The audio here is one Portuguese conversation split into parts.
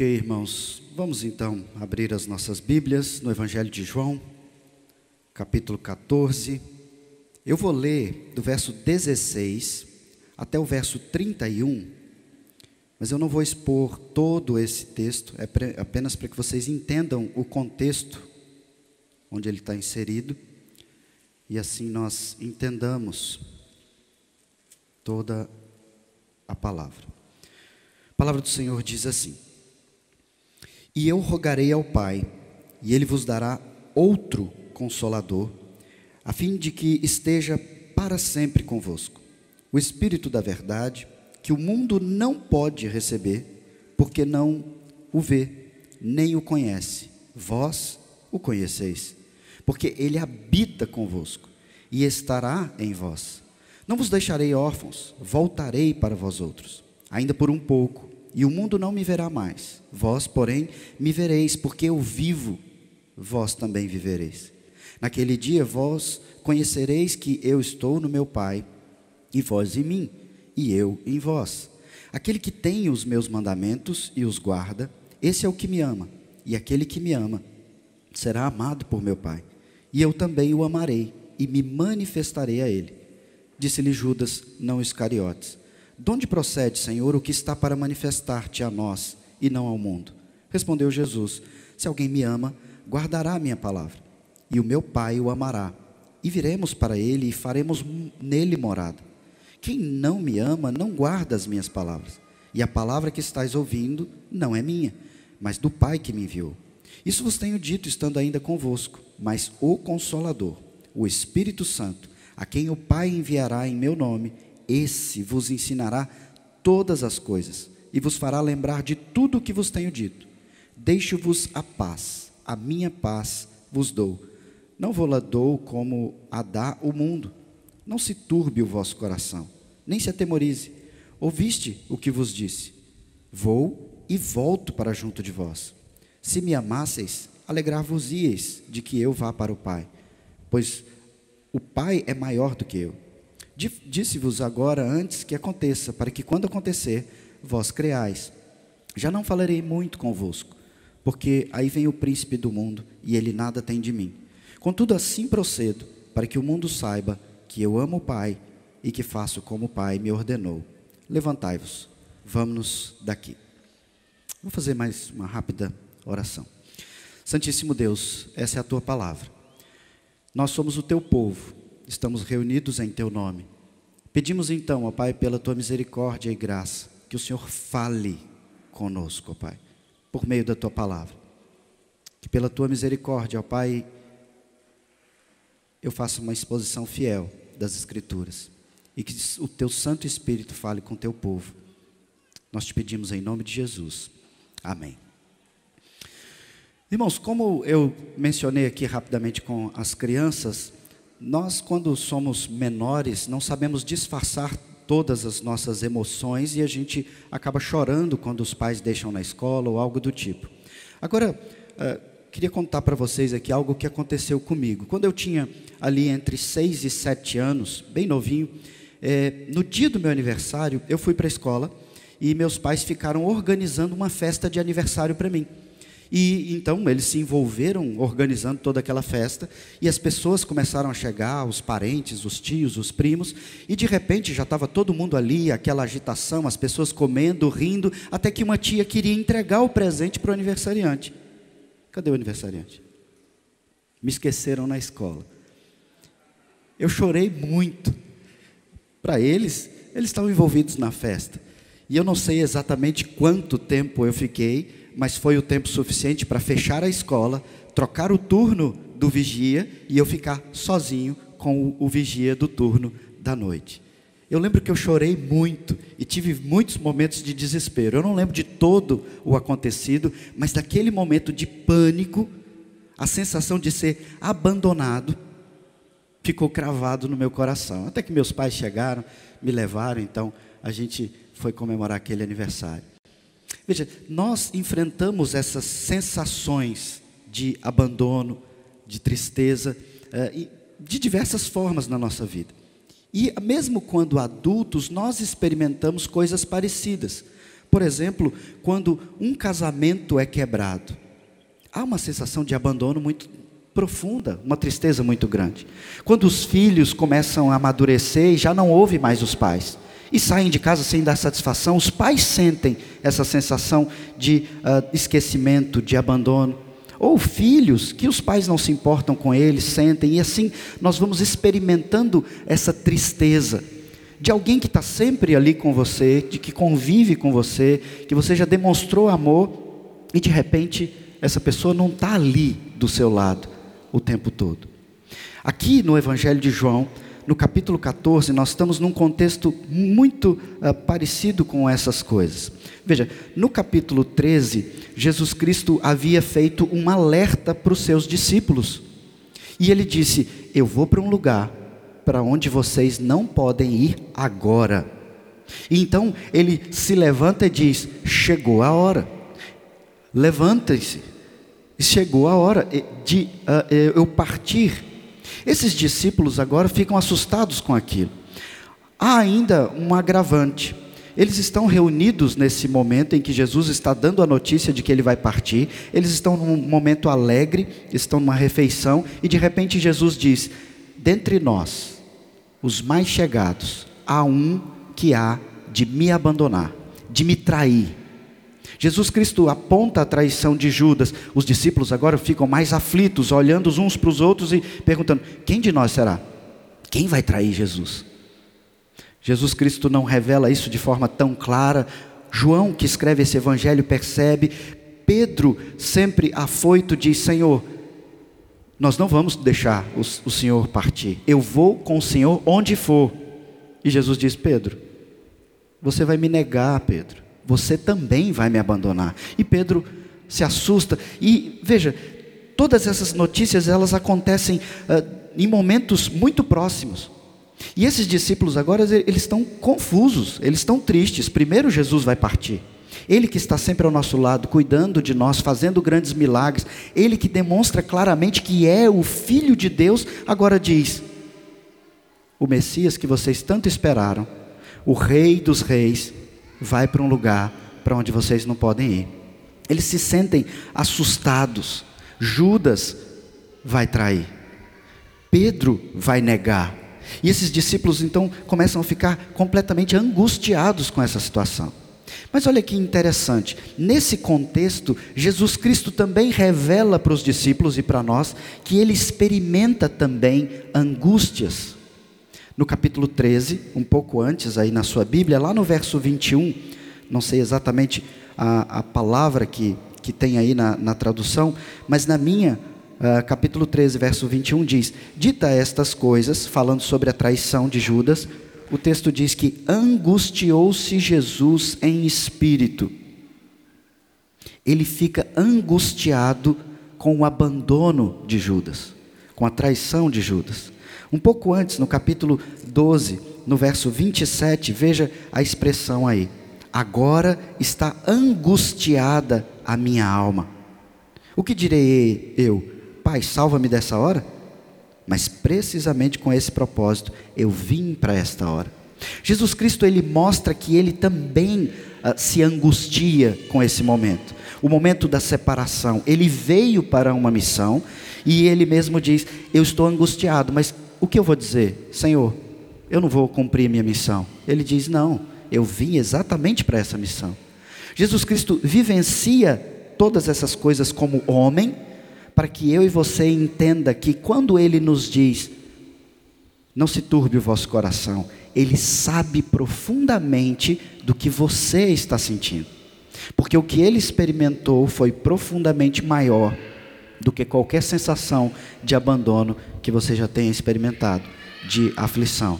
Ok, irmãos, vamos então abrir as nossas Bíblias no Evangelho de João, capítulo 14. Eu vou ler do verso 16 até o verso 31, mas eu não vou expor todo esse texto, é apenas para que vocês entendam o contexto onde ele está inserido e assim nós entendamos toda a palavra. A palavra do Senhor diz assim: E eu rogarei ao Pai, e ele vos dará outro consolador, a fim de que esteja para sempre convosco. O Espírito da Verdade, que o mundo não pode receber, porque não o vê, nem o conhece. Vós o conheceis, porque ele habita convosco e estará em vós. Não vos deixarei órfãos, voltarei para vós outros, ainda por um pouco, e o mundo não me verá mais. Vós, porém, me vereis, porque eu vivo, vós também vivereis. Naquele dia vós conhecereis que eu estou no meu Pai, e vós em mim, e eu em vós. Aquele que tem os meus mandamentos e os guarda, esse é o que me ama, e aquele que me ama será amado por meu Pai, e eu também o amarei e me manifestarei a ele. Disse-lhe Judas, não Iscariotes: De onde procede, Senhor, o que está para manifestar-te a nós e não ao mundo? Respondeu Jesus: Se alguém me ama, guardará a minha palavra, e o meu Pai o amará, e viremos para ele e faremos nele morada. Quem não me ama não guarda as minhas palavras, e a palavra que estáis ouvindo não é minha, mas do Pai que me enviou. Isso vos tenho dito estando ainda convosco, mas o Consolador, o Espírito Santo, a quem o Pai enviará em meu nome, esse vos ensinará todas as coisas e vos fará lembrar de tudo o que vos tenho dito. Deixo-vos a paz, a minha paz vos dou. Não vou-la dou como a dá o mundo. Não se turbe o vosso coração, nem se atemorize. Ouviste o que vos disse? Vou e volto para junto de vós. Se me amasseis, alegrar-vos-ieis de que eu vá para o Pai, pois o Pai é maior do que eu. Disse-vos agora antes que aconteça, para que quando acontecer, vós creais. Já não falarei muito convosco, porque aí vem o príncipe do mundo e ele nada tem de mim. Contudo, assim procedo, para que o mundo saiba que eu amo o Pai e que faço como o Pai me ordenou. Levantai-vos, vamos-nos daqui. Vou fazer mais uma rápida oração. Santíssimo Deus, essa é a tua palavra. Nós somos o teu povo, estamos reunidos em teu nome. Pedimos então, ó Pai, pela tua misericórdia e graça, que o Senhor fale conosco, ó Pai, por meio da tua palavra. Que pela tua misericórdia, ó Pai, eu faça uma exposição fiel das Escrituras e que o teu Santo Espírito fale com teu povo. Nós te pedimos em nome de Jesus. Amém. Irmãos, como eu mencionei aqui rapidamente com as crianças, nós, quando somos menores, não sabemos disfarçar todas as nossas emoções e a gente acaba chorando quando os pais deixam na escola ou algo do tipo. Agora, uh, queria contar para vocês aqui algo que aconteceu comigo. Quando eu tinha ali entre 6 e 7 anos, bem novinho, é, no dia do meu aniversário, eu fui para a escola e meus pais ficaram organizando uma festa de aniversário para mim. E então eles se envolveram organizando toda aquela festa, e as pessoas começaram a chegar, os parentes, os tios, os primos, e de repente já estava todo mundo ali, aquela agitação, as pessoas comendo, rindo, até que uma tia queria entregar o presente para o aniversariante. Cadê o aniversariante? Me esqueceram na escola. Eu chorei muito. Para eles, eles estavam envolvidos na festa. E eu não sei exatamente quanto tempo eu fiquei, mas foi o tempo suficiente para fechar a escola, trocar o turno do vigia e eu ficar sozinho com o, vigia do turno da noite. Eu lembro que eu chorei muito e tive muitos momentos de desespero. Eu não lembro de todo o acontecido, mas daquele momento de pânico, a sensação de ser abandonado ficou cravado no meu coração. Até que meus pais chegaram, me levaram, então a gente foi comemorar aquele aniversário. Veja, nós enfrentamos essas sensações de abandono, de tristeza, eh, de diversas formas na nossa vida. E mesmo quando adultos, nós experimentamos coisas parecidas. Por exemplo, quando um casamento é quebrado, há uma sensação de abandono muito profunda, uma tristeza muito grande. Quando os filhos começam a amadurecer e já não ouve mais os pais e saem de casa sem dar satisfação, os pais sentem essa sensação de uh, esquecimento, de abandono. Ou filhos que os pais não se importam com eles, sentem, e assim nós vamos experimentando essa tristeza de alguém que está sempre ali com você, de que convive com você, que você já demonstrou amor, e de repente essa pessoa não está ali do seu lado o tempo todo. Aqui no Evangelho de João, no capítulo 14, nós estamos num contexto muito uh, parecido com essas coisas. Veja, no capítulo 13, Jesus Cristo havia feito um alerta para os seus discípulos. E ele disse: Eu vou para um lugar para onde vocês não podem ir agora. Então ele se levanta e diz: Chegou a hora. Levantem-se. Chegou a hora de uh, eu partir. Esses discípulos agora ficam assustados com aquilo. Há ainda um agravante. Eles estão reunidos nesse momento em que Jesus está dando a notícia de que ele vai partir. Eles estão num momento alegre, estão numa refeição, e de repente Jesus diz: Dentre nós, os mais chegados, há um que há de me abandonar, de me trair. Jesus Cristo aponta a traição de Judas. Os discípulos agora ficam mais aflitos, olhando uns para os outros e perguntando: quem de nós será? Quem vai trair Jesus? Jesus Cristo não revela isso de forma tão clara. João, que escreve esse evangelho, percebe. Pedro, sempre afoito, diz: Senhor, nós não vamos deixar o, o Senhor partir. Eu vou com o Senhor onde for. E Jesus diz: Pedro, você vai me negar, Pedro. Você também vai me abandonar. E Pedro se assusta. E veja, todas essas notícias elas acontecem uh, em momentos muito próximos. E esses discípulos agora eles estão confusos, eles estão tristes. Primeiro Jesus vai partir. Ele que está sempre ao nosso lado, cuidando de nós, fazendo grandes milagres, Ele que demonstra claramente que é o Filho de Deus, agora diz: o Messias que vocês tanto esperaram, o Rei dos Reis, vai para um lugar para onde vocês não podem ir. Eles se sentem assustados. Judas vai trair. Pedro vai negar. E esses discípulos então começam a ficar completamente angustiados com essa situação. Mas olha que interessante, nesse contexto, Jesus Cristo também revela para os discípulos e para nós que ele experimenta também angústias. No capítulo 13, um pouco antes aí na sua Bíblia, lá no verso 21, não sei exatamente a, a palavra que, que tem aí na, na tradução, mas na minha, uh, capítulo 13, verso 21 diz: Dita estas coisas, falando sobre a traição de Judas, o texto diz que angustiou-se Jesus em espírito. Ele fica angustiado com o abandono de Judas, com a traição de Judas. Um pouco antes, no capítulo 12, no verso 27, veja a expressão aí. Agora está angustiada a minha alma. O que direi eu? Pai, salva-me dessa hora? Mas precisamente com esse propósito eu vim para esta hora. Jesus Cristo ele mostra que ele também uh, se angustia com esse momento, o momento da separação. Ele veio para uma missão e ele mesmo diz: Eu estou angustiado, mas o que eu vou dizer? Senhor, eu não vou cumprir minha missão. Ele diz: Não, eu vim exatamente para essa missão. Jesus Cristo vivencia todas essas coisas como homem para que eu e você entenda que quando ele nos diz, não se turbe o vosso coração, ele sabe profundamente do que você está sentindo. Porque o que ele experimentou foi profundamente maior do que qualquer sensação de abandono que você já tenha experimentado, de aflição.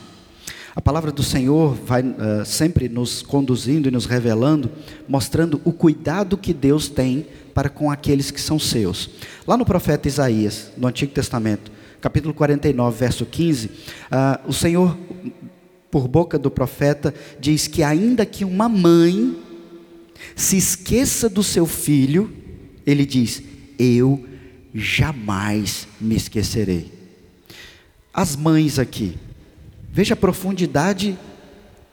A palavra do Senhor vai uh, sempre nos conduzindo e nos revelando, mostrando o cuidado que Deus tem para com aqueles que são seus. Lá no profeta Isaías, no Antigo Testamento, capítulo 49, verso 15, uh, o Senhor, por boca do profeta, diz que ainda que uma mãe se esqueça do seu filho, ele diz: Eu jamais me esquecerei. As mães aqui, Veja a profundidade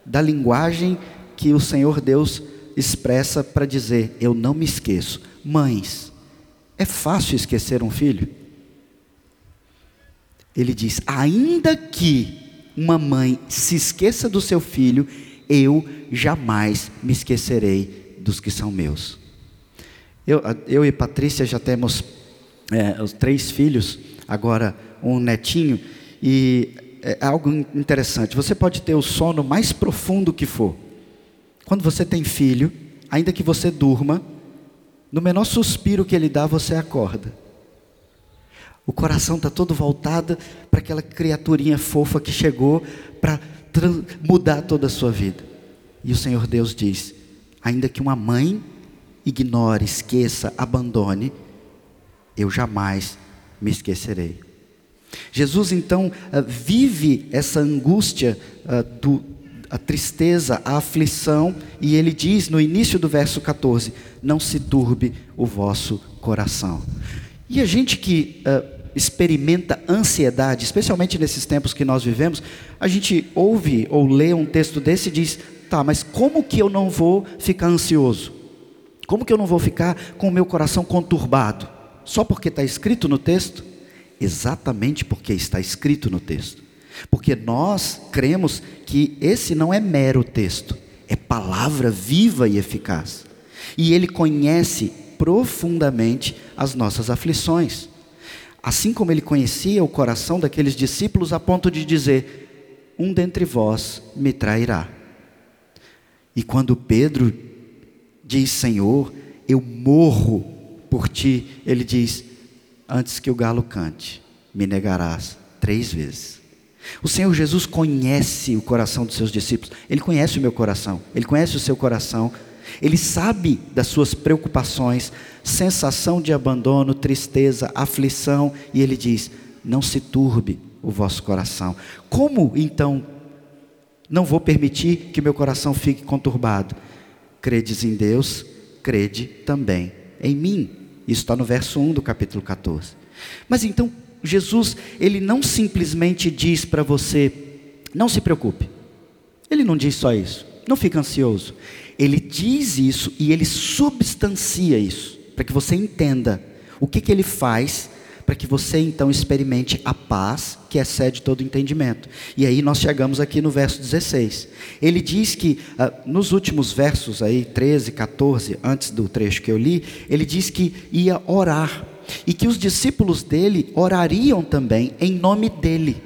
da linguagem que o Senhor Deus expressa para dizer: Eu não me esqueço. Mães, é fácil esquecer um filho? Ele diz: Ainda que uma mãe se esqueça do seu filho, eu jamais me esquecerei dos que são meus. Eu, eu e Patrícia já temos é, os três filhos, agora um netinho, e é algo interessante. Você pode ter o sono mais profundo que for. Quando você tem filho, ainda que você durma, no menor suspiro que ele dá, você acorda. O coração está todo voltado para aquela criaturinha fofa que chegou para mudar toda a sua vida. E o Senhor Deus diz: ainda que uma mãe ignore, esqueça, abandone, eu jamais me esquecerei. Jesus então ah, vive essa angústia, ah, a tristeza, a aflição, e ele diz no início do verso 14: Não se turbe o vosso coração. E a gente que uh, experimenta ansiedade, especialmente nesses tempos que nós vivemos, a gente ouve ou lê um texto desse e diz: Tá, mas como que eu não vou ficar ansioso? Como que eu não vou ficar com o meu coração conturbado? Só porque está escrito no texto? Exatamente porque está escrito no texto. Porque nós cremos que esse não é mero texto, é palavra viva e eficaz. E ele conhece profundamente as nossas aflições. Assim como ele conhecia o coração daqueles discípulos a ponto de dizer: Um dentre vós me trairá. E quando Pedro diz: Senhor, eu morro por ti, ele diz: Antes que o galo cante, me negarás três vezes. O Senhor Jesus conhece o coração dos seus discípulos, Ele conhece o meu coração, Ele conhece o seu coração, Ele sabe das suas preocupações, sensação de abandono, tristeza, aflição, e Ele diz: Não se turbe o vosso coração. Como então não vou permitir que meu coração fique conturbado? Credes em Deus, crede também em mim. Isso está no verso 1 do capítulo 14. Mas então, Jesus, ele não simplesmente diz para você, não se preocupe. Ele não diz só isso, não fique ansioso. Ele diz isso e ele substancia isso, para que você entenda o que, que ele faz para que você então experimente a paz que excede todo entendimento. E aí nós chegamos aqui no verso 16. Ele diz que ah, nos últimos versos aí, 13, 14, antes do trecho que eu li, ele diz que ia orar e que os discípulos dele orariam também em nome dele.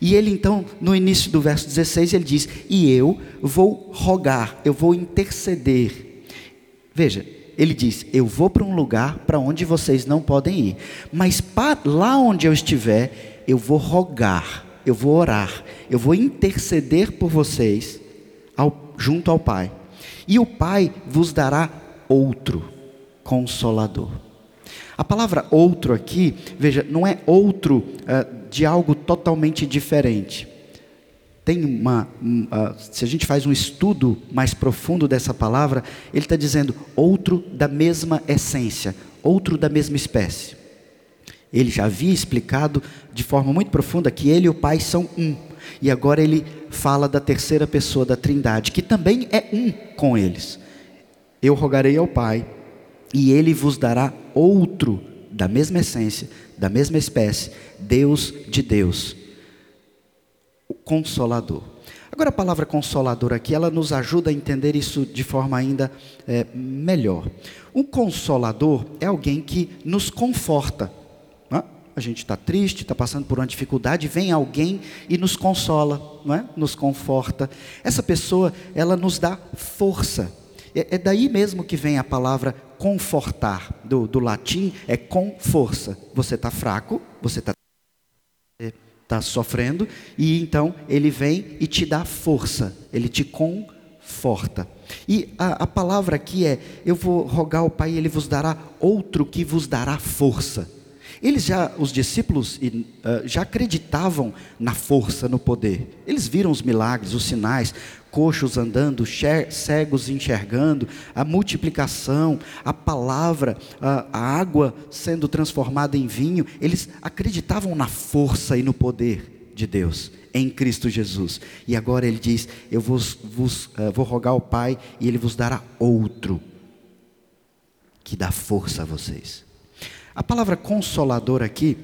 E ele então, no início do verso 16, ele diz: "E eu vou rogar, eu vou interceder". Veja, ele diz: Eu vou para um lugar para onde vocês não podem ir, mas lá onde eu estiver, eu vou rogar, eu vou orar, eu vou interceder por vocês ao, junto ao Pai. E o Pai vos dará outro consolador. A palavra outro aqui, veja, não é outro uh, de algo totalmente diferente tem uma, se a gente faz um estudo mais profundo dessa palavra, ele está dizendo outro da mesma essência, outro da mesma espécie. Ele já havia explicado de forma muito profunda que ele e o Pai são um. E agora ele fala da terceira pessoa da Trindade, que também é um com eles. Eu rogarei ao Pai, e ele vos dará outro da mesma essência, da mesma espécie, Deus de Deus consolador. Agora, a palavra consolador aqui, ela nos ajuda a entender isso de forma ainda é, melhor. Um consolador é alguém que nos conforta. A gente está triste, está passando por uma dificuldade, vem alguém e nos consola, não é? nos conforta. Essa pessoa, ela nos dá força. É, é daí mesmo que vem a palavra confortar, do, do latim, é com força. Você está fraco, você está está sofrendo, e então ele vem e te dá força, ele te conforta. E a, a palavra aqui é: eu vou rogar ao Pai, ele vos dará outro que vos dará força. Eles já, os discípulos, já acreditavam na força, no poder. Eles viram os milagres, os sinais, coxos andando, cegos enxergando, a multiplicação, a palavra, a, água sendo transformada em vinho. Eles acreditavam na força e no poder de Deus em Cristo Jesus. E agora ele diz: Eu vos, vos uh, vou rogar ao Pai e ele vos dará outro que dá força a vocês. A palavra consolador aqui,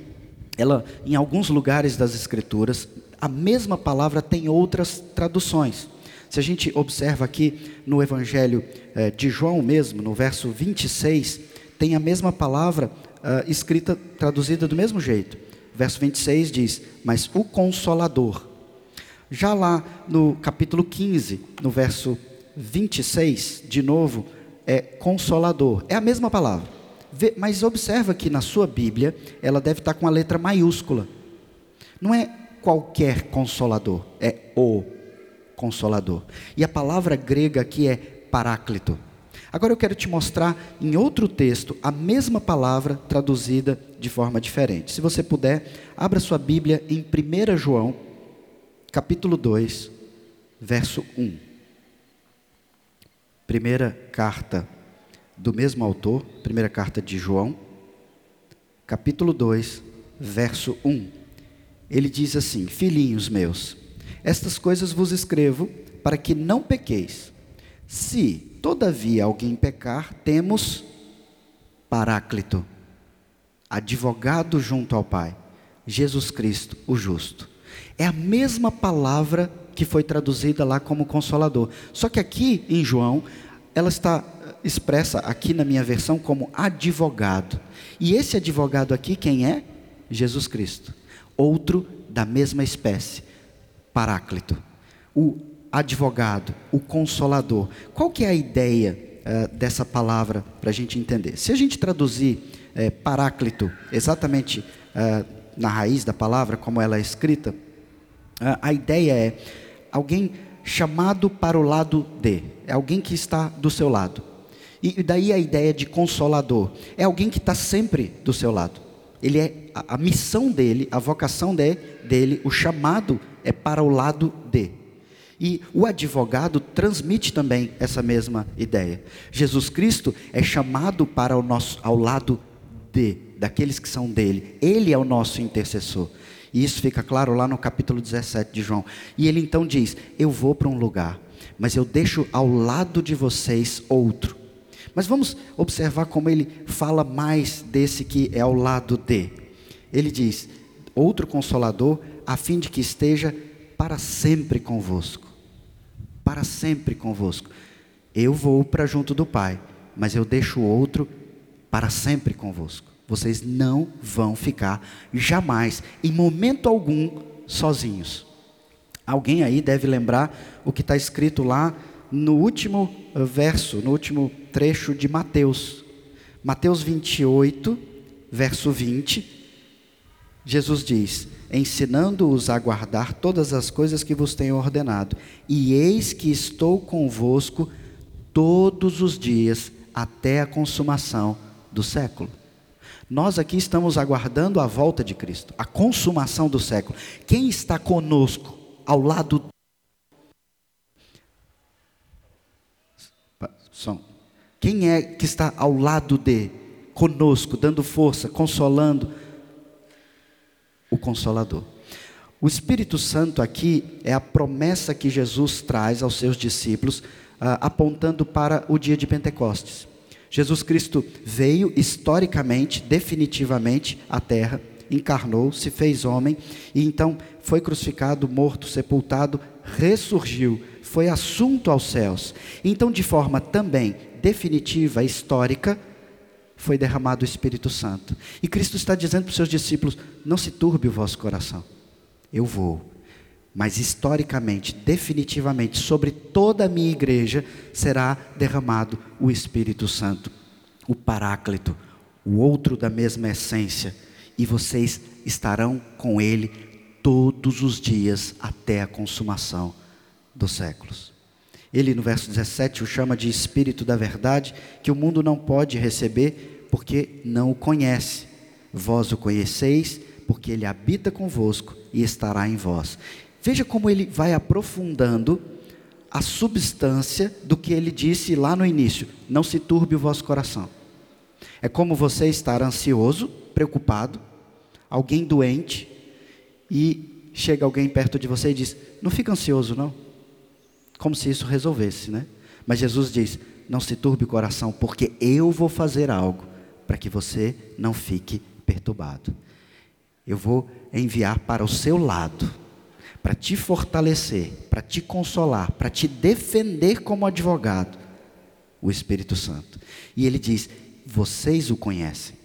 ela em alguns lugares das escrituras, a mesma palavra tem outras traduções. Se a gente observa aqui no Evangelho eh, de João mesmo, no verso 26, tem a mesma palavra uh, escrita, traduzida do mesmo jeito. Verso 26 diz: Mas o Consolador. Já lá no capítulo 15, no verso 26, de novo, é Consolador. É a mesma palavra. Mas observa que na sua Bíblia, ela deve estar com a letra maiúscula. Não é qualquer consolador, é o consolador. E a palavra grega aqui é paráclito. Agora eu quero te mostrar em outro texto a mesma palavra traduzida de forma diferente. Se você puder, abra sua Bíblia em 1 João, capítulo 2, verso 1. Primeira carta do mesmo autor, primeira carta de João, capítulo 2, verso 1. Ele diz assim: Filhinhos meus, estas coisas vos escrevo para que não pequeis. Se Todavia, alguém pecar, temos Paráclito, advogado junto ao Pai, Jesus Cristo, o justo. É a mesma palavra que foi traduzida lá como consolador. Só que aqui em João, ela está expressa aqui na minha versão como advogado. E esse advogado aqui quem é? Jesus Cristo. Outro da mesma espécie, Paráclito. O advogado, o consolador. Qual que é a ideia uh, dessa palavra para a gente entender? Se a gente traduzir uh, paráclito exatamente uh, na raiz da palavra, como ela é escrita, a ideia é alguém chamado para o lado de, é alguém que está do seu lado. E daí a ideia de consolador, é alguém que está sempre do seu lado. Ele é a, a missão dele, a vocação de, dele, o chamado é para o lado de. E o advogado transmite também essa mesma ideia. Jesus Cristo é chamado para o nosso, ao lado de, daqueles que são dele. Ele é o nosso intercessor. E isso fica claro lá no capítulo 17 de João. E ele então diz: Eu vou para um lugar, mas eu deixo ao lado de vocês outro. Mas vamos observar como ele fala mais desse que é ao lado de. Ele diz: Outro consolador, a fim de que esteja para sempre convosco para sempre convosco. Eu vou para junto do Pai, mas eu deixo outro para sempre convosco. Vocês não vão ficar jamais, em momento algum, sozinhos. Alguém aí deve lembrar o que está escrito lá no último eh, verso, no último trecho de Mateus. Mateus 28, verso 20. Jesus diz: ensinando-os a guardar todas as coisas que vos tenho ordenado. E eis que estou convosco todos os dias até a consumação do século. Nós aqui estamos aguardando a volta de Cristo, a consumação do século. Quem está conosco ao lado Som. Quem é que está ao lado de conosco, dando força, consolando? o Consolador. O Espírito Santo aqui é a promessa que Jesus traz aos seus discípulos, ah, apontando para o dia de Pentecostes. Jesus Cristo veio historicamente, definitivamente à terra, encarnou, se fez homem e então foi crucificado, morto, sepultado, ressurgiu, foi assunto aos céus. Então, de forma também definitiva, histórica, foi derramado o Espírito Santo. E Cristo está dizendo para os seus discípulos: não se turbe o vosso coração. Eu vou. Mas historicamente, definitivamente, sobre toda a minha igreja será derramado o Espírito Santo, o Paráclito, o outro da mesma essência, e vocês estarão com ele todos os dias até a consumação dos séculos. Ele, no verso 17, o chama de Espírito da Verdade, que o mundo não pode receber porque não o conhece. Vós o conheceis, porque ele habita convosco e estará em vós. Veja como ele vai aprofundando a substância do que ele disse lá no início: não se turbe o vosso coração. É como você estar ansioso, preocupado, alguém doente, e chega alguém perto de você e diz: Não fica ansioso, não. Como se isso resolvesse, né? Mas Jesus diz: Não se turbe o coração, porque eu vou fazer algo para que você não fique perturbado. Eu vou enviar para o seu lado, para te fortalecer, para te consolar, para te defender como advogado, o Espírito Santo. E ele diz: Vocês o conhecem,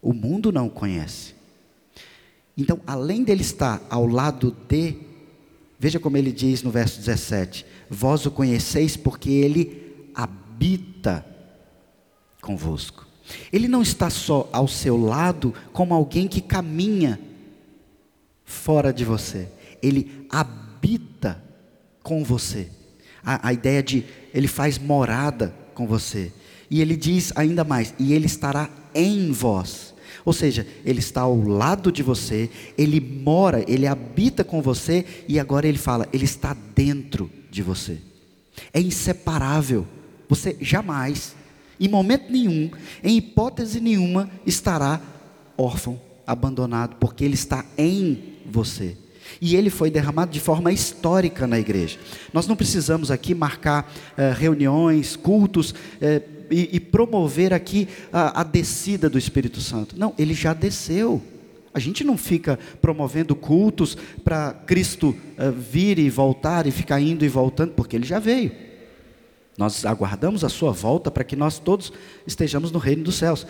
o mundo não o conhece. Então, além dele estar ao lado de, veja como ele diz no verso 17: Vós o conheceis porque ele habita convosco. Ele não está só ao seu lado como alguém que caminha fora de você. Ele habita com você. A, a ideia de ele faz morada com você. E ele diz ainda mais: e ele estará em vós. Ou seja, ele está ao lado de você, ele mora, ele habita com você, e agora ele fala, ele está dentro de você. É inseparável. Você jamais em momento nenhum, em hipótese nenhuma, estará órfão, abandonado, porque ele está em você. E ele foi derramado de forma histórica na igreja. Nós não precisamos aqui marcar eh, reuniões, cultos eh, e, e, promover aqui a, a descida do Espírito Santo. Não, ele já desceu. A gente não fica promovendo cultos para Cristo uh, vir e voltar e ficar indo e voltando, porque ele já veio. Nós aguardamos a sua volta para que nós todos estejamos no reino dos céus.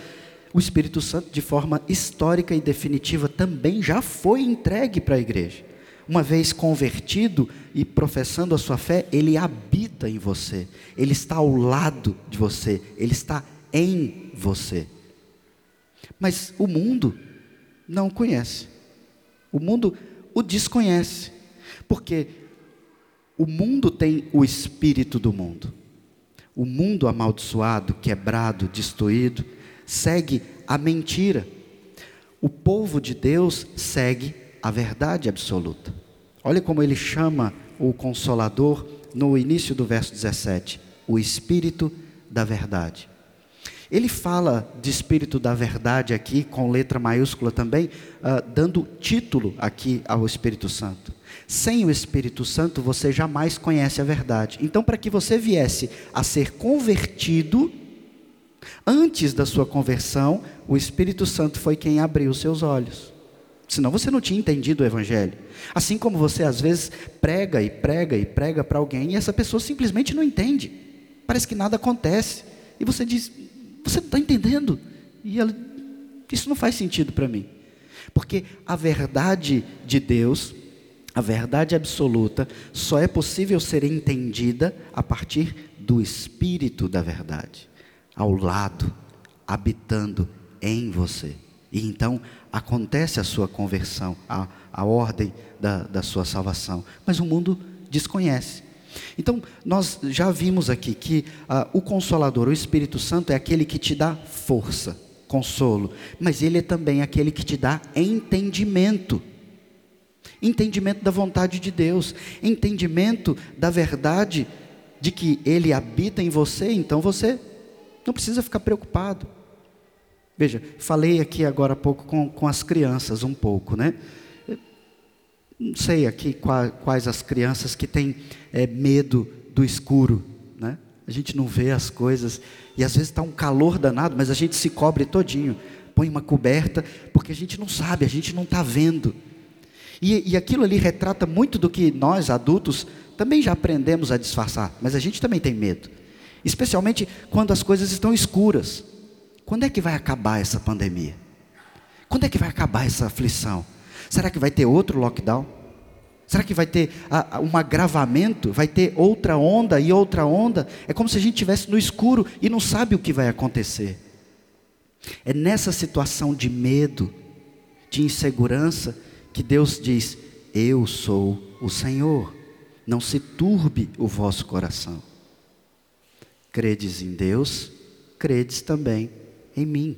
O Espírito Santo, de forma histórica e definitiva, também já foi entregue para a igreja. Uma vez convertido e professando a sua fé, ele habita em você, ele está ao lado de você, ele está em você. Mas o mundo não o conhece, o mundo o desconhece, porque o mundo tem o espírito do mundo. O mundo amaldiçoado, quebrado, destruído, segue a mentira. O povo de Deus segue a verdade absoluta. Olha como ele chama o Consolador no início do verso 17: o Espírito da Verdade. Ele fala de Espírito da Verdade aqui, com letra maiúscula também, uh, dando título aqui ao Espírito Santo. Sem o Espírito Santo, você jamais conhece a verdade. Então, para que você viesse a ser convertido, antes da sua conversão, o Espírito Santo foi quem abriu seus olhos. Senão você não tinha entendido o Evangelho. Assim como você às vezes prega e prega e prega para alguém e essa pessoa simplesmente não entende. Parece que nada acontece. E você diz: Você não está entendendo? E ela, isso não faz sentido para mim. Porque a verdade de Deus a verdade absoluta só é possível ser entendida a partir do Espírito da verdade, ao lado, habitando em você. E então acontece a sua conversão, a, a ordem da, da sua salvação. Mas o mundo desconhece. Então, nós já vimos aqui que ah, o Consolador, o Espírito Santo, é aquele que te dá força, consolo, mas ele é também aquele que te dá entendimento entendimento da vontade de Deus, entendimento da verdade de que Ele habita em você, então você não precisa ficar preocupado. Veja, falei aqui agora há pouco com, com as crianças, um pouco, né? Não sei aqui quais, quais as crianças que têm é, medo do escuro, né? A gente não vê as coisas e às vezes está um calor danado, mas a gente se cobre todinho, põe uma coberta, porque a gente não sabe, a gente não está vendo. E, e aquilo ali retrata muito do que nós, adultos, também já aprendemos a disfarçar, mas a gente também tem medo. Especialmente quando as coisas estão escuras. Quando é que vai acabar essa pandemia? Quando é que vai acabar essa aflição? Será que vai ter outro lockdown? Será que vai ter um agravamento? Vai ter outra onda e outra onda? É como se a gente estivesse no escuro e não sabe o que vai acontecer. É nessa situação de medo, de insegurança, que Deus diz: Eu sou o Senhor, não se turbe o vosso coração. Credes em Deus, credes também em mim.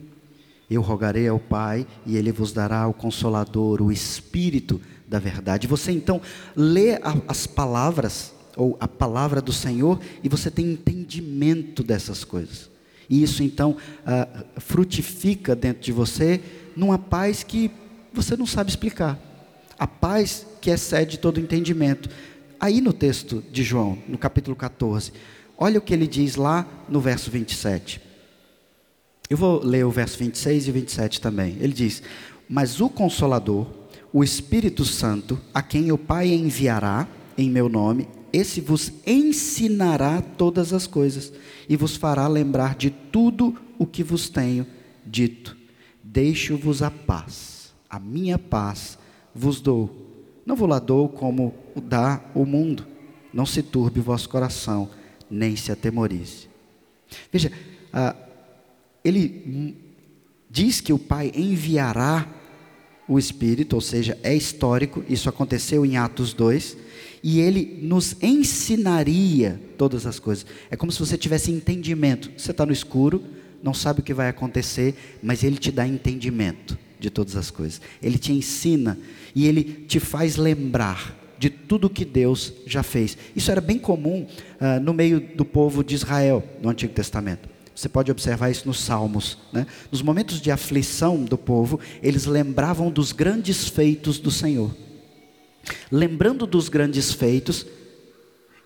Eu rogarei ao Pai e Ele vos dará o Consolador, o Espírito da verdade. Você então lê as palavras, ou a palavra do Senhor, e você tem entendimento dessas coisas. E isso então ah, frutifica dentro de você numa paz que você não sabe explicar. A paz que excede todo entendimento. Aí no texto de João, no capítulo 14, olha o que ele diz lá no verso 27. Eu vou ler o verso 26 e 27 também. Ele diz: Mas o Consolador, o Espírito Santo, a quem o Pai enviará em meu nome, esse vos ensinará todas as coisas e vos fará lembrar de tudo o que vos tenho dito. Deixo-vos a paz, a minha paz vos dou. Não vos lá dou como dá o mundo. Não se turbe o vosso coração, nem se atemorize. Veja, ah, ele diz que o Pai enviará o Espírito, ou seja, é histórico, isso aconteceu em Atos 2, e ele nos ensinaria todas as coisas. É como se você tivesse entendimento. Você está no escuro, não sabe o que vai acontecer, mas ele te dá entendimento de todas as coisas. Ele te ensina e ele te faz lembrar de tudo que Deus já fez. Isso era bem comum uh, no meio do povo de Israel no Antigo Testamento. Você pode observar isso nos Salmos. Né? Nos momentos de aflição do povo, eles lembravam dos grandes feitos do Senhor. Lembrando dos grandes feitos,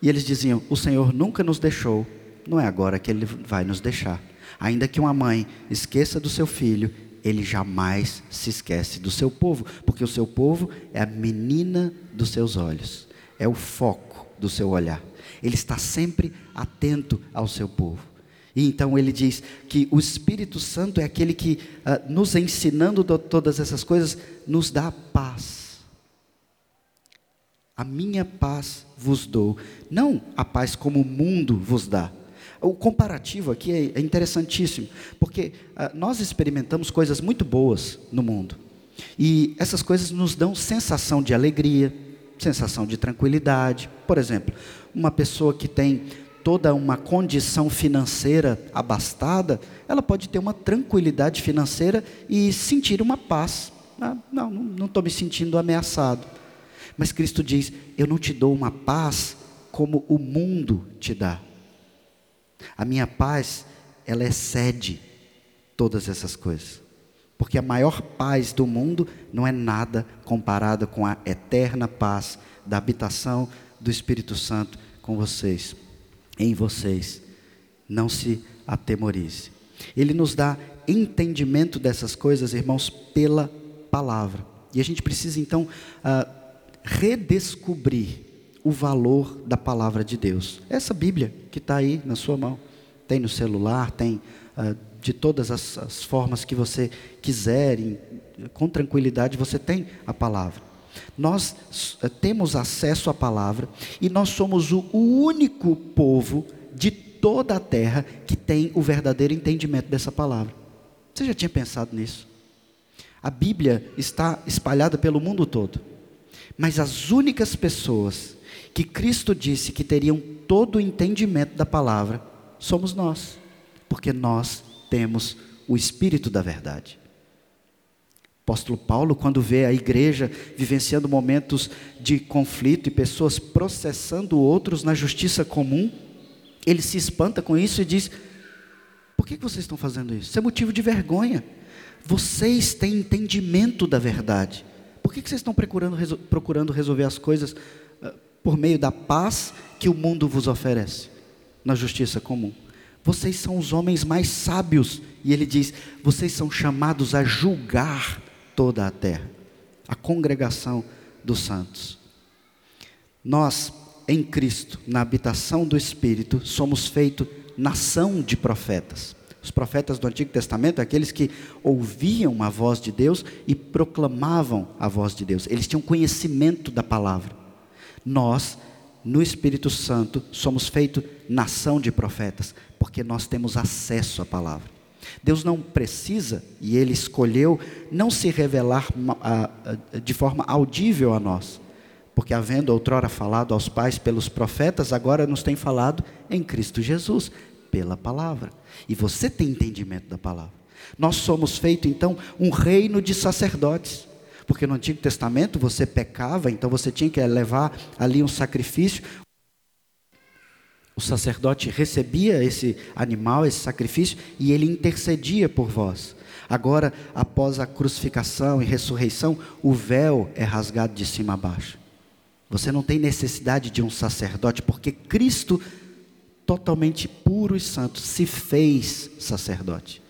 e eles diziam: O Senhor nunca nos deixou, não é agora que Ele vai nos deixar. Ainda que uma mãe esqueça do seu filho, ele jamais se esquece do seu povo, porque o seu povo é a menina dos seus olhos, é o foco do seu olhar. Ele está sempre atento ao seu povo. E então ele diz que o Espírito Santo é aquele que, uh, nos ensinando todas essas coisas, nos dá paz. A minha paz vos dou, não a paz como o mundo vos dá. O comparativo aqui é, é interessantíssimo, porque uh, nós experimentamos coisas muito boas no mundo. E essas coisas nos dão sensação de alegria, sensação de tranquilidade. Por exemplo, uma pessoa que tem toda uma condição financeira abastada, ela pode ter uma tranquilidade financeira e sentir uma paz. Ah, não, não estou me sentindo ameaçado. Mas Cristo diz: Eu não te dou uma paz como o mundo te dá. A minha paz, ela excede todas essas coisas. Porque a maior paz do mundo não é nada comparada com a eterna paz da habitação do Espírito Santo com vocês, em vocês. Não se atemorize. Ele nos dá entendimento dessas coisas, irmãos, pela palavra. E a gente precisa então uh, redescobrir o valor da palavra de Deus. Essa Bíblia que está aí na sua mão, tem no celular, tem uh, de todas as, as, formas que você quiser, em, com tranquilidade você tem a palavra. Nós uh, temos acesso à palavra e nós somos o único povo de toda a terra que tem o verdadeiro entendimento dessa palavra. Você já tinha pensado nisso? A Bíblia está espalhada pelo mundo todo, mas as únicas pessoas que Cristo disse que teriam todo o entendimento da palavra, somos nós, porque nós temos o Espírito da verdade. Apóstolo Paulo, quando vê a igreja vivenciando momentos de conflito e pessoas processando outros na justiça comum, ele se espanta com isso e diz: Por que vocês estão fazendo isso? Isso é motivo de vergonha. Vocês têm entendimento da verdade. Por que vocês estão procurando, procurando resolver as coisas por meio da paz que o mundo vos oferece na justiça comum. Vocês são os homens mais sábios, e ele diz: vocês são chamados a julgar toda a terra, a congregação dos santos. Nós, em Cristo, na habitação do Espírito, somos feitos nação de profetas. Os profetas do Antigo Testamento, aqueles que ouviam a voz de Deus e proclamavam a voz de Deus, eles tinham conhecimento da palavra. Nós, no Espírito Santo, somos feitos nação de profetas, porque nós temos acesso à palavra. Deus não precisa, e Ele escolheu, não se revelar de forma audível a nós, porque havendo outrora falado aos pais pelos profetas, agora nos tem falado em Cristo Jesus, pela palavra. E você tem entendimento da palavra. Nós somos feitos então um reino de sacerdotes. Porque no Antigo Testamento você pecava, então você tinha que levar ali um sacrifício. O sacerdote recebia esse animal, esse sacrifício, e ele intercedia por vós. Agora, após a crucificação e ressurreição, o véu é rasgado de cima a baixo. Você não tem necessidade de um sacerdote, porque Cristo, totalmente puro e santo, se fez sacerdote.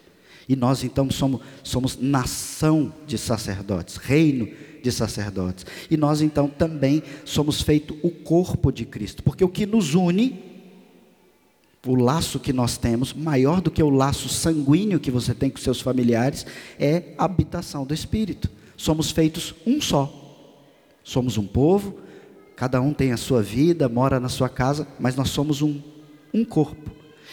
E nós então somos, somos nação de sacerdotes, reino de sacerdotes. E nós então também somos feito o corpo de Cristo, porque o que nos une, o laço que nós temos, maior do que o laço sanguíneo que você tem com seus familiares, é a habitação do Espírito. Somos feitos um só. Somos um povo, cada um tem a sua vida, mora na sua casa, mas nós somos um, um corpo.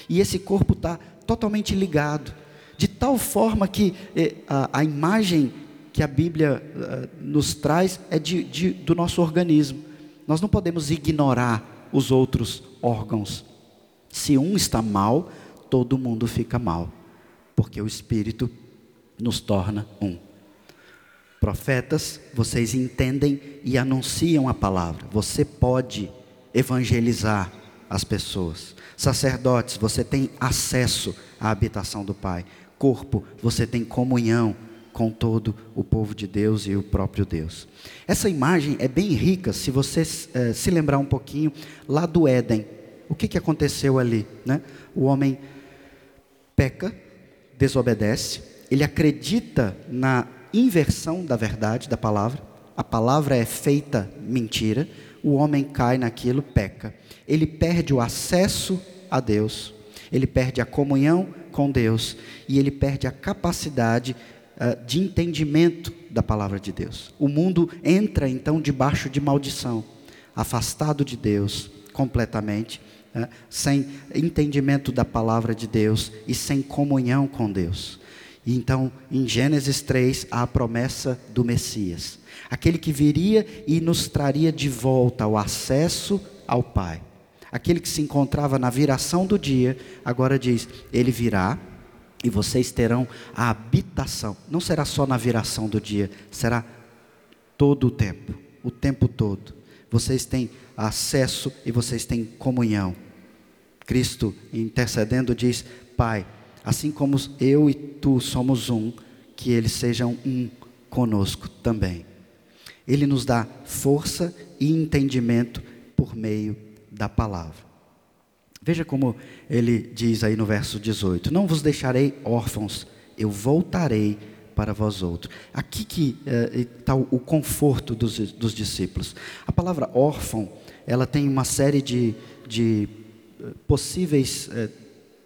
E esse corpo está totalmente ligado, de tal forma que eh, a, a imagem que a Bíblia uh, nos traz é de, de, do nosso organismo. Nós não podemos ignorar os outros órgãos. Se um está mal, todo mundo fica mal, porque o Espírito nos torna um. Profetas, vocês entendem e anunciam a palavra. Você pode evangelizar as pessoas. Sacerdotes, você tem acesso à habitação do Pai. Corpo, você tem comunhão com todo o povo de Deus e o próprio Deus. Essa imagem é bem rica, se você eh, se lembrar um pouquinho, lá do Éden. O que, que aconteceu ali? Né? O homem peca, desobedece, ele acredita na inversão da verdade da palavra, a palavra é feita mentira, o homem cai naquilo, peca. Ele perde o acesso a Deus, ele perde a comunhão com Deus e ele perde a capacidade uh, de entendimento da palavra de Deus. O mundo entra então debaixo de maldição, afastado de Deus completamente, uh, sem entendimento da palavra de Deus e sem comunhão com Deus. E então, em Gênesis 3, há a promessa do Messias, aquele que viria e nos traria de volta o acesso ao Pai. Aquele que se encontrava na viração do dia, agora diz: Ele virá e vocês terão a habitação. Não será só na viração do dia, será todo o tempo, o tempo todo. Vocês têm acesso e vocês têm comunhão. Cristo, intercedendo, diz: Pai, assim como eu e tu somos um, que eles sejam um conosco também. Ele nos dá força e entendimento por meio da palavra. Veja como ele diz aí no verso 18: Não vos deixarei órfãos, eu voltarei para vós outros. Aqui que está eh, o conforto dos, dos, discípulos. A palavra órfão, ela tem uma série de, de possíveis eh,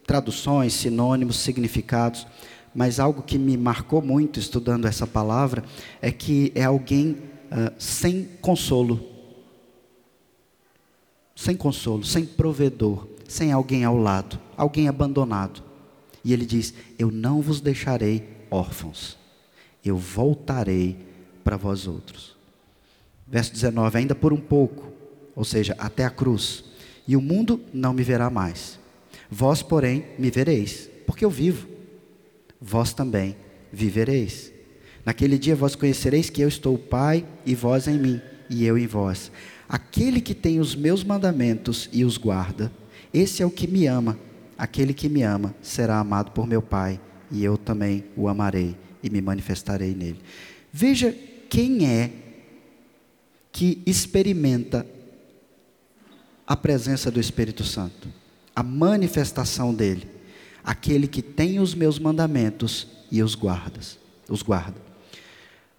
traduções, sinônimos, significados, mas algo que me marcou muito estudando essa palavra é que é alguém uh, sem consolo, sem consolo, sem provedor sem alguém ao lado, alguém abandonado. E ele diz: Eu não vos deixarei órfãos, eu voltarei para vós outros. Verso 19: Ainda por um pouco, ou seja, até a cruz, e o mundo não me verá mais. Vós, porém, me vereis, porque eu vivo. Vós também vivereis. Naquele dia vós conhecereis que eu estou o Pai e vós em mim, e eu em vós. Aquele que tem os meus mandamentos e os guarda, esse é o que me ama. Aquele que me ama será amado por meu Pai, e eu também o amarei e me manifestarei nele. Veja quem é que experimenta a presença do Espírito Santo, a manifestação dele, aquele que tem os meus mandamentos e os guardas, os guarda.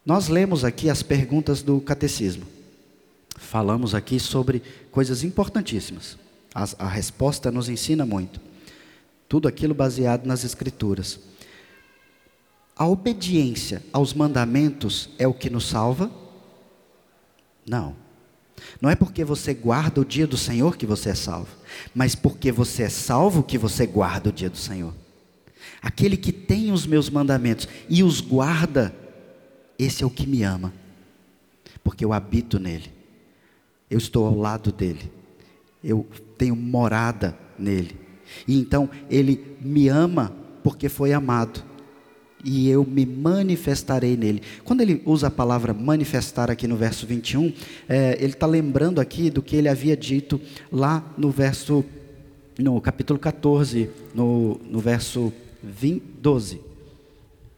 Nós lemos aqui as perguntas do catecismo. Falamos aqui sobre coisas importantíssimas. A, a resposta nos ensina muito. Tudo aquilo baseado nas Escrituras. A obediência aos mandamentos é o que nos salva? Não. Não é porque você guarda o dia do Senhor que você é salvo, mas porque você é salvo que você guarda o dia do Senhor. Aquele que tem os meus mandamentos e os guarda, esse é o que me ama, porque eu habito nele, eu estou ao lado dele eu tenho morada nele. E então ele me ama porque foi amado. E eu me manifestarei nele. Quando ele usa a palavra manifestar aqui no verso 21, é, ele está lembrando aqui do que ele havia dito lá no verso, no capítulo 14, no, no verso 20, 12.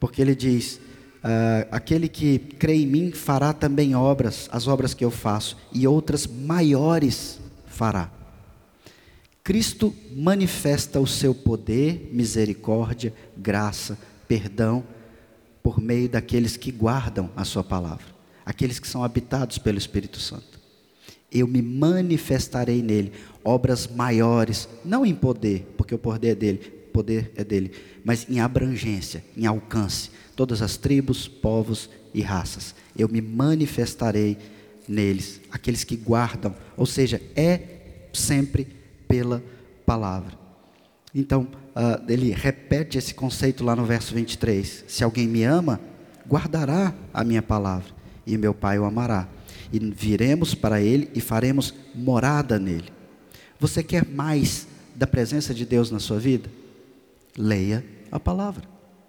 porque ele diz: uh, aquele que crê em mim fará também obras, as obras que eu faço, e outras maiores fará. Cristo manifesta o seu poder, misericórdia, graça, perdão, por meio daqueles que guardam a sua palavra, aqueles que são habitados pelo Espírito Santo. Eu me manifestarei nele, obras maiores, não em poder, porque o poder é dele, poder é dele, mas em abrangência, em alcance, todas as tribos, povos e raças. Eu me manifestarei neles, aqueles que guardam, ou seja, é sempre pela palavra. Então, uh, ele repete esse conceito lá no verso 23: Se alguém me ama, guardará a minha palavra, e meu Pai o amará. E viremos para ele e faremos morada nele. Você quer mais da presença de Deus na sua vida? Leia a palavra,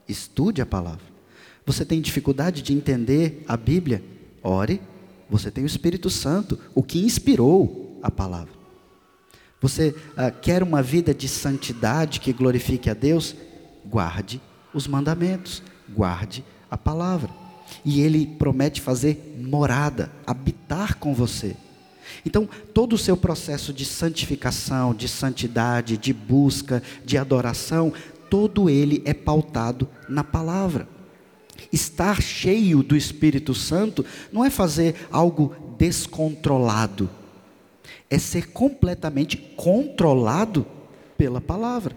estude a palavra. Você tem dificuldade de entender a Bíblia? Ore, você tem o Espírito Santo, o que inspirou a palavra. Você ah, quer uma vida de santidade que glorifique a Deus? Guarde os mandamentos, guarde a palavra. E Ele promete fazer morada, habitar com você. Então, todo o seu processo de santificação, de santidade, de busca, de adoração, todo ele é pautado na palavra. Estar cheio do Espírito Santo não é fazer algo descontrolado é ser completamente controlado pela palavra.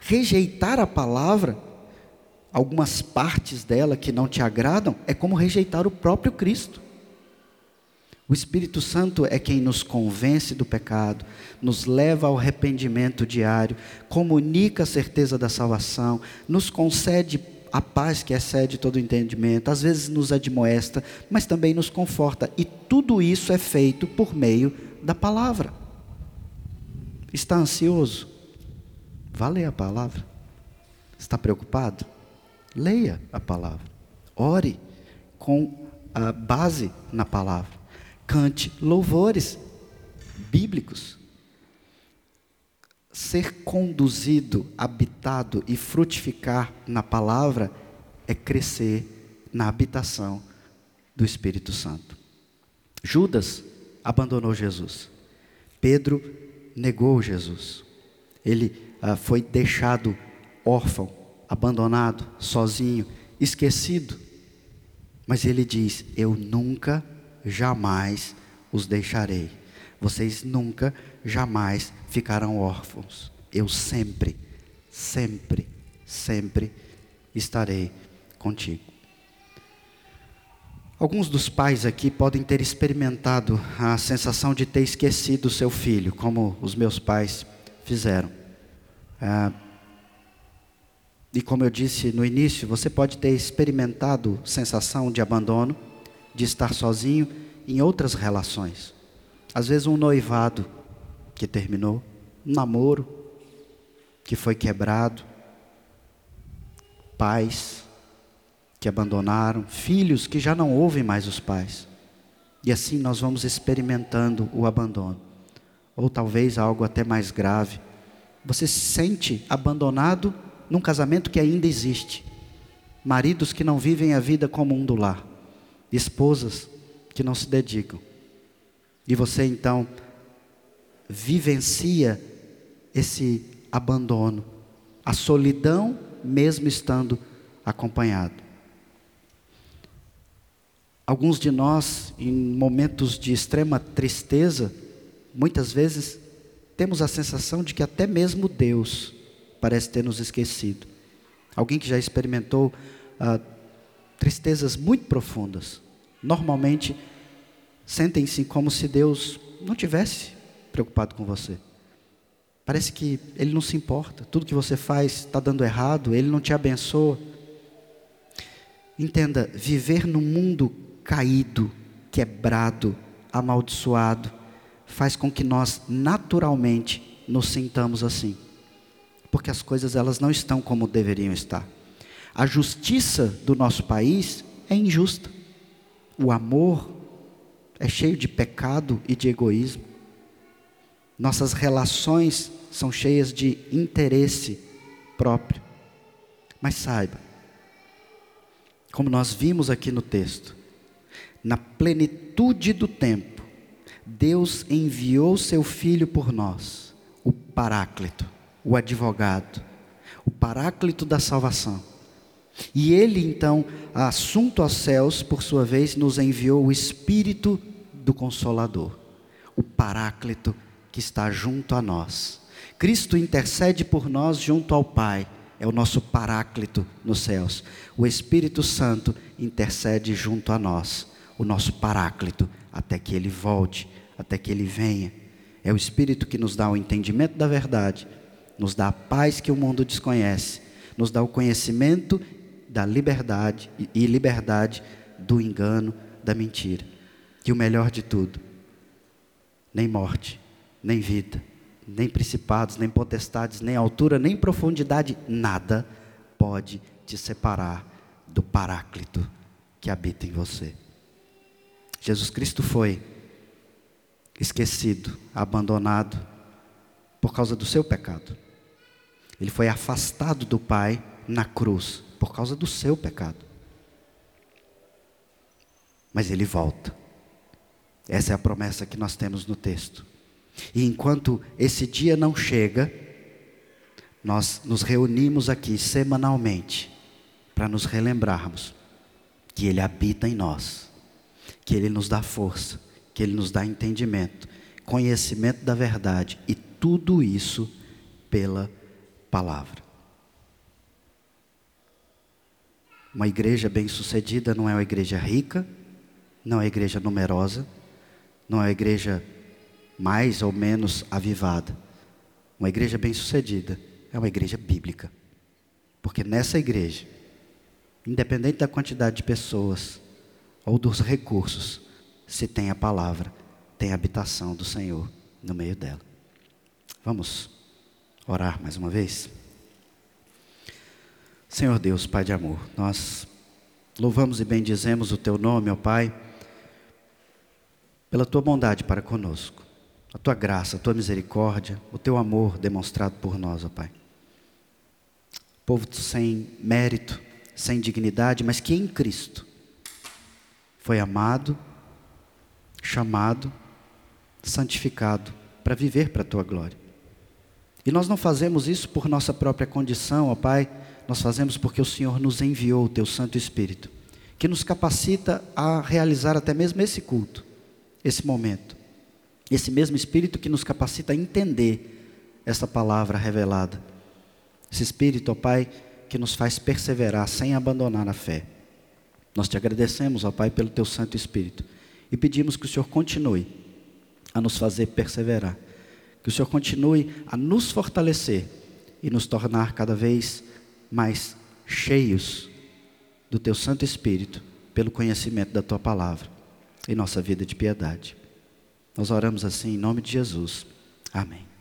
Rejeitar a palavra, algumas partes dela que não te agradam, é como rejeitar o próprio Cristo. O Espírito Santo é quem nos convence do pecado, nos leva ao arrependimento diário, comunica a certeza da salvação, nos concede a paz que excede todo entendimento, às vezes nos admoesta, mas também nos conforta, e tudo isso é feito por meio da palavra. Está ansioso? Vá ler a palavra. Está preocupado? Leia a palavra. Ore com a base na palavra. Cante louvores bíblicos. Ser conduzido, habitado e frutificar na palavra é crescer na habitação do Espírito Santo. Judas abandonou Jesus. Pedro negou Jesus. Ele ah, foi deixado órfão, abandonado, sozinho, esquecido. Mas ele diz: Eu nunca, jamais os deixarei. Vocês nunca, jamais ficarão órfãos. Eu sempre, sempre, sempre estarei contigo. Alguns dos pais aqui podem ter experimentado a sensação de ter esquecido o seu filho, como os meus pais fizeram. Ah, e como eu disse no início, você pode ter experimentado sensação de abandono, de estar sozinho em outras relações. Às vezes um noivado que terminou, um namoro que foi quebrado, pais que abandonaram, filhos que já não ouvem mais os pais. E assim nós vamos experimentando o abandono. Ou talvez algo até mais grave. Você se sente abandonado num casamento que ainda existe. Maridos que não vivem a vida comum do lar. Esposas que não se dedicam. E você então vivencia esse abandono, a solidão, mesmo estando acompanhado. Alguns de nós, em momentos de extrema tristeza, muitas vezes temos a sensação de que até mesmo Deus parece ter nos esquecido. Alguém que já experimentou ah, tristezas muito profundas, normalmente sentem-se como se Deus não tivesse preocupado com você. Parece que Ele não se importa, tudo que você faz está dando errado, Ele não te abençoa. Entenda, viver no mundo caído, quebrado, amaldiçoado, faz com que nós naturalmente nos sintamos assim. Porque as coisas elas não estão como deveriam estar. A justiça do nosso país é injusta. O amor é cheio de pecado e de egoísmo. Nossas relações são cheias de interesse próprio. Mas saiba, como nós vimos aqui no texto, na plenitude do tempo, Deus enviou seu Filho por nós, o Paráclito, o advogado, o Paráclito da salvação. E ele então, assunto aos céus, por sua vez, nos enviou o Espírito do Consolador, o Paráclito que está junto a nós. Cristo intercede por nós junto ao Pai, é o nosso Paráclito nos céus. O Espírito Santo intercede junto a nós, o nosso Paráclito, até que ele volte, até que ele venha. É o Espírito que nos dá o entendimento da verdade, nos dá a paz que o mundo desconhece, nos dá o conhecimento da liberdade e liberdade do engano, da mentira. Que o melhor de tudo, nem morte, nem vida, nem principados, nem potestades, nem altura, nem profundidade, nada pode te separar do Paráclito que habita em você. Jesus Cristo foi esquecido, abandonado por causa do seu pecado. Ele foi afastado do Pai na cruz por causa do seu pecado. Mas ele volta. Essa é a promessa que nós temos no texto. E enquanto esse dia não chega, nós nos reunimos aqui semanalmente para nos relembrarmos que Ele habita em nós, que Ele nos dá força, que Ele nos dá entendimento, conhecimento da verdade e tudo isso pela palavra. Uma igreja bem-sucedida não é uma igreja rica, não é uma igreja numerosa, não é uma igreja mais ou menos avivada. Uma igreja bem-sucedida é uma igreja bíblica. Porque nessa igreja, independente da quantidade de pessoas ou dos recursos, se tem a palavra, tem a habitação do Senhor no meio dela. Vamos orar mais uma vez? Senhor Deus, Pai de amor, nós louvamos e bendizemos o Teu nome, ó Pai, pela Tua bondade para conosco, a Tua graça, a Tua misericórdia, o Teu amor demonstrado por nós, ó Pai. Povo sem mérito, sem dignidade, mas que em Cristo foi amado, chamado, santificado para viver para a Tua glória. E nós não fazemos isso por nossa própria condição, ó Pai, nós fazemos porque o Senhor nos enviou o Teu Santo Espírito, que nos capacita a realizar até mesmo esse culto, esse momento. Esse mesmo Espírito que nos capacita a entender essa palavra revelada. Esse Espírito, ó Pai, que nos faz perseverar sem abandonar a fé. Nós te agradecemos, ó Pai, pelo Teu Santo Espírito e pedimos que o Senhor continue a nos fazer perseverar, que o Senhor continue a nos fortalecer e nos tornar cada vez mais cheios do teu Santo Espírito, pelo conhecimento da tua palavra, em nossa vida de piedade. Nós oramos assim em nome de Jesus. Amém.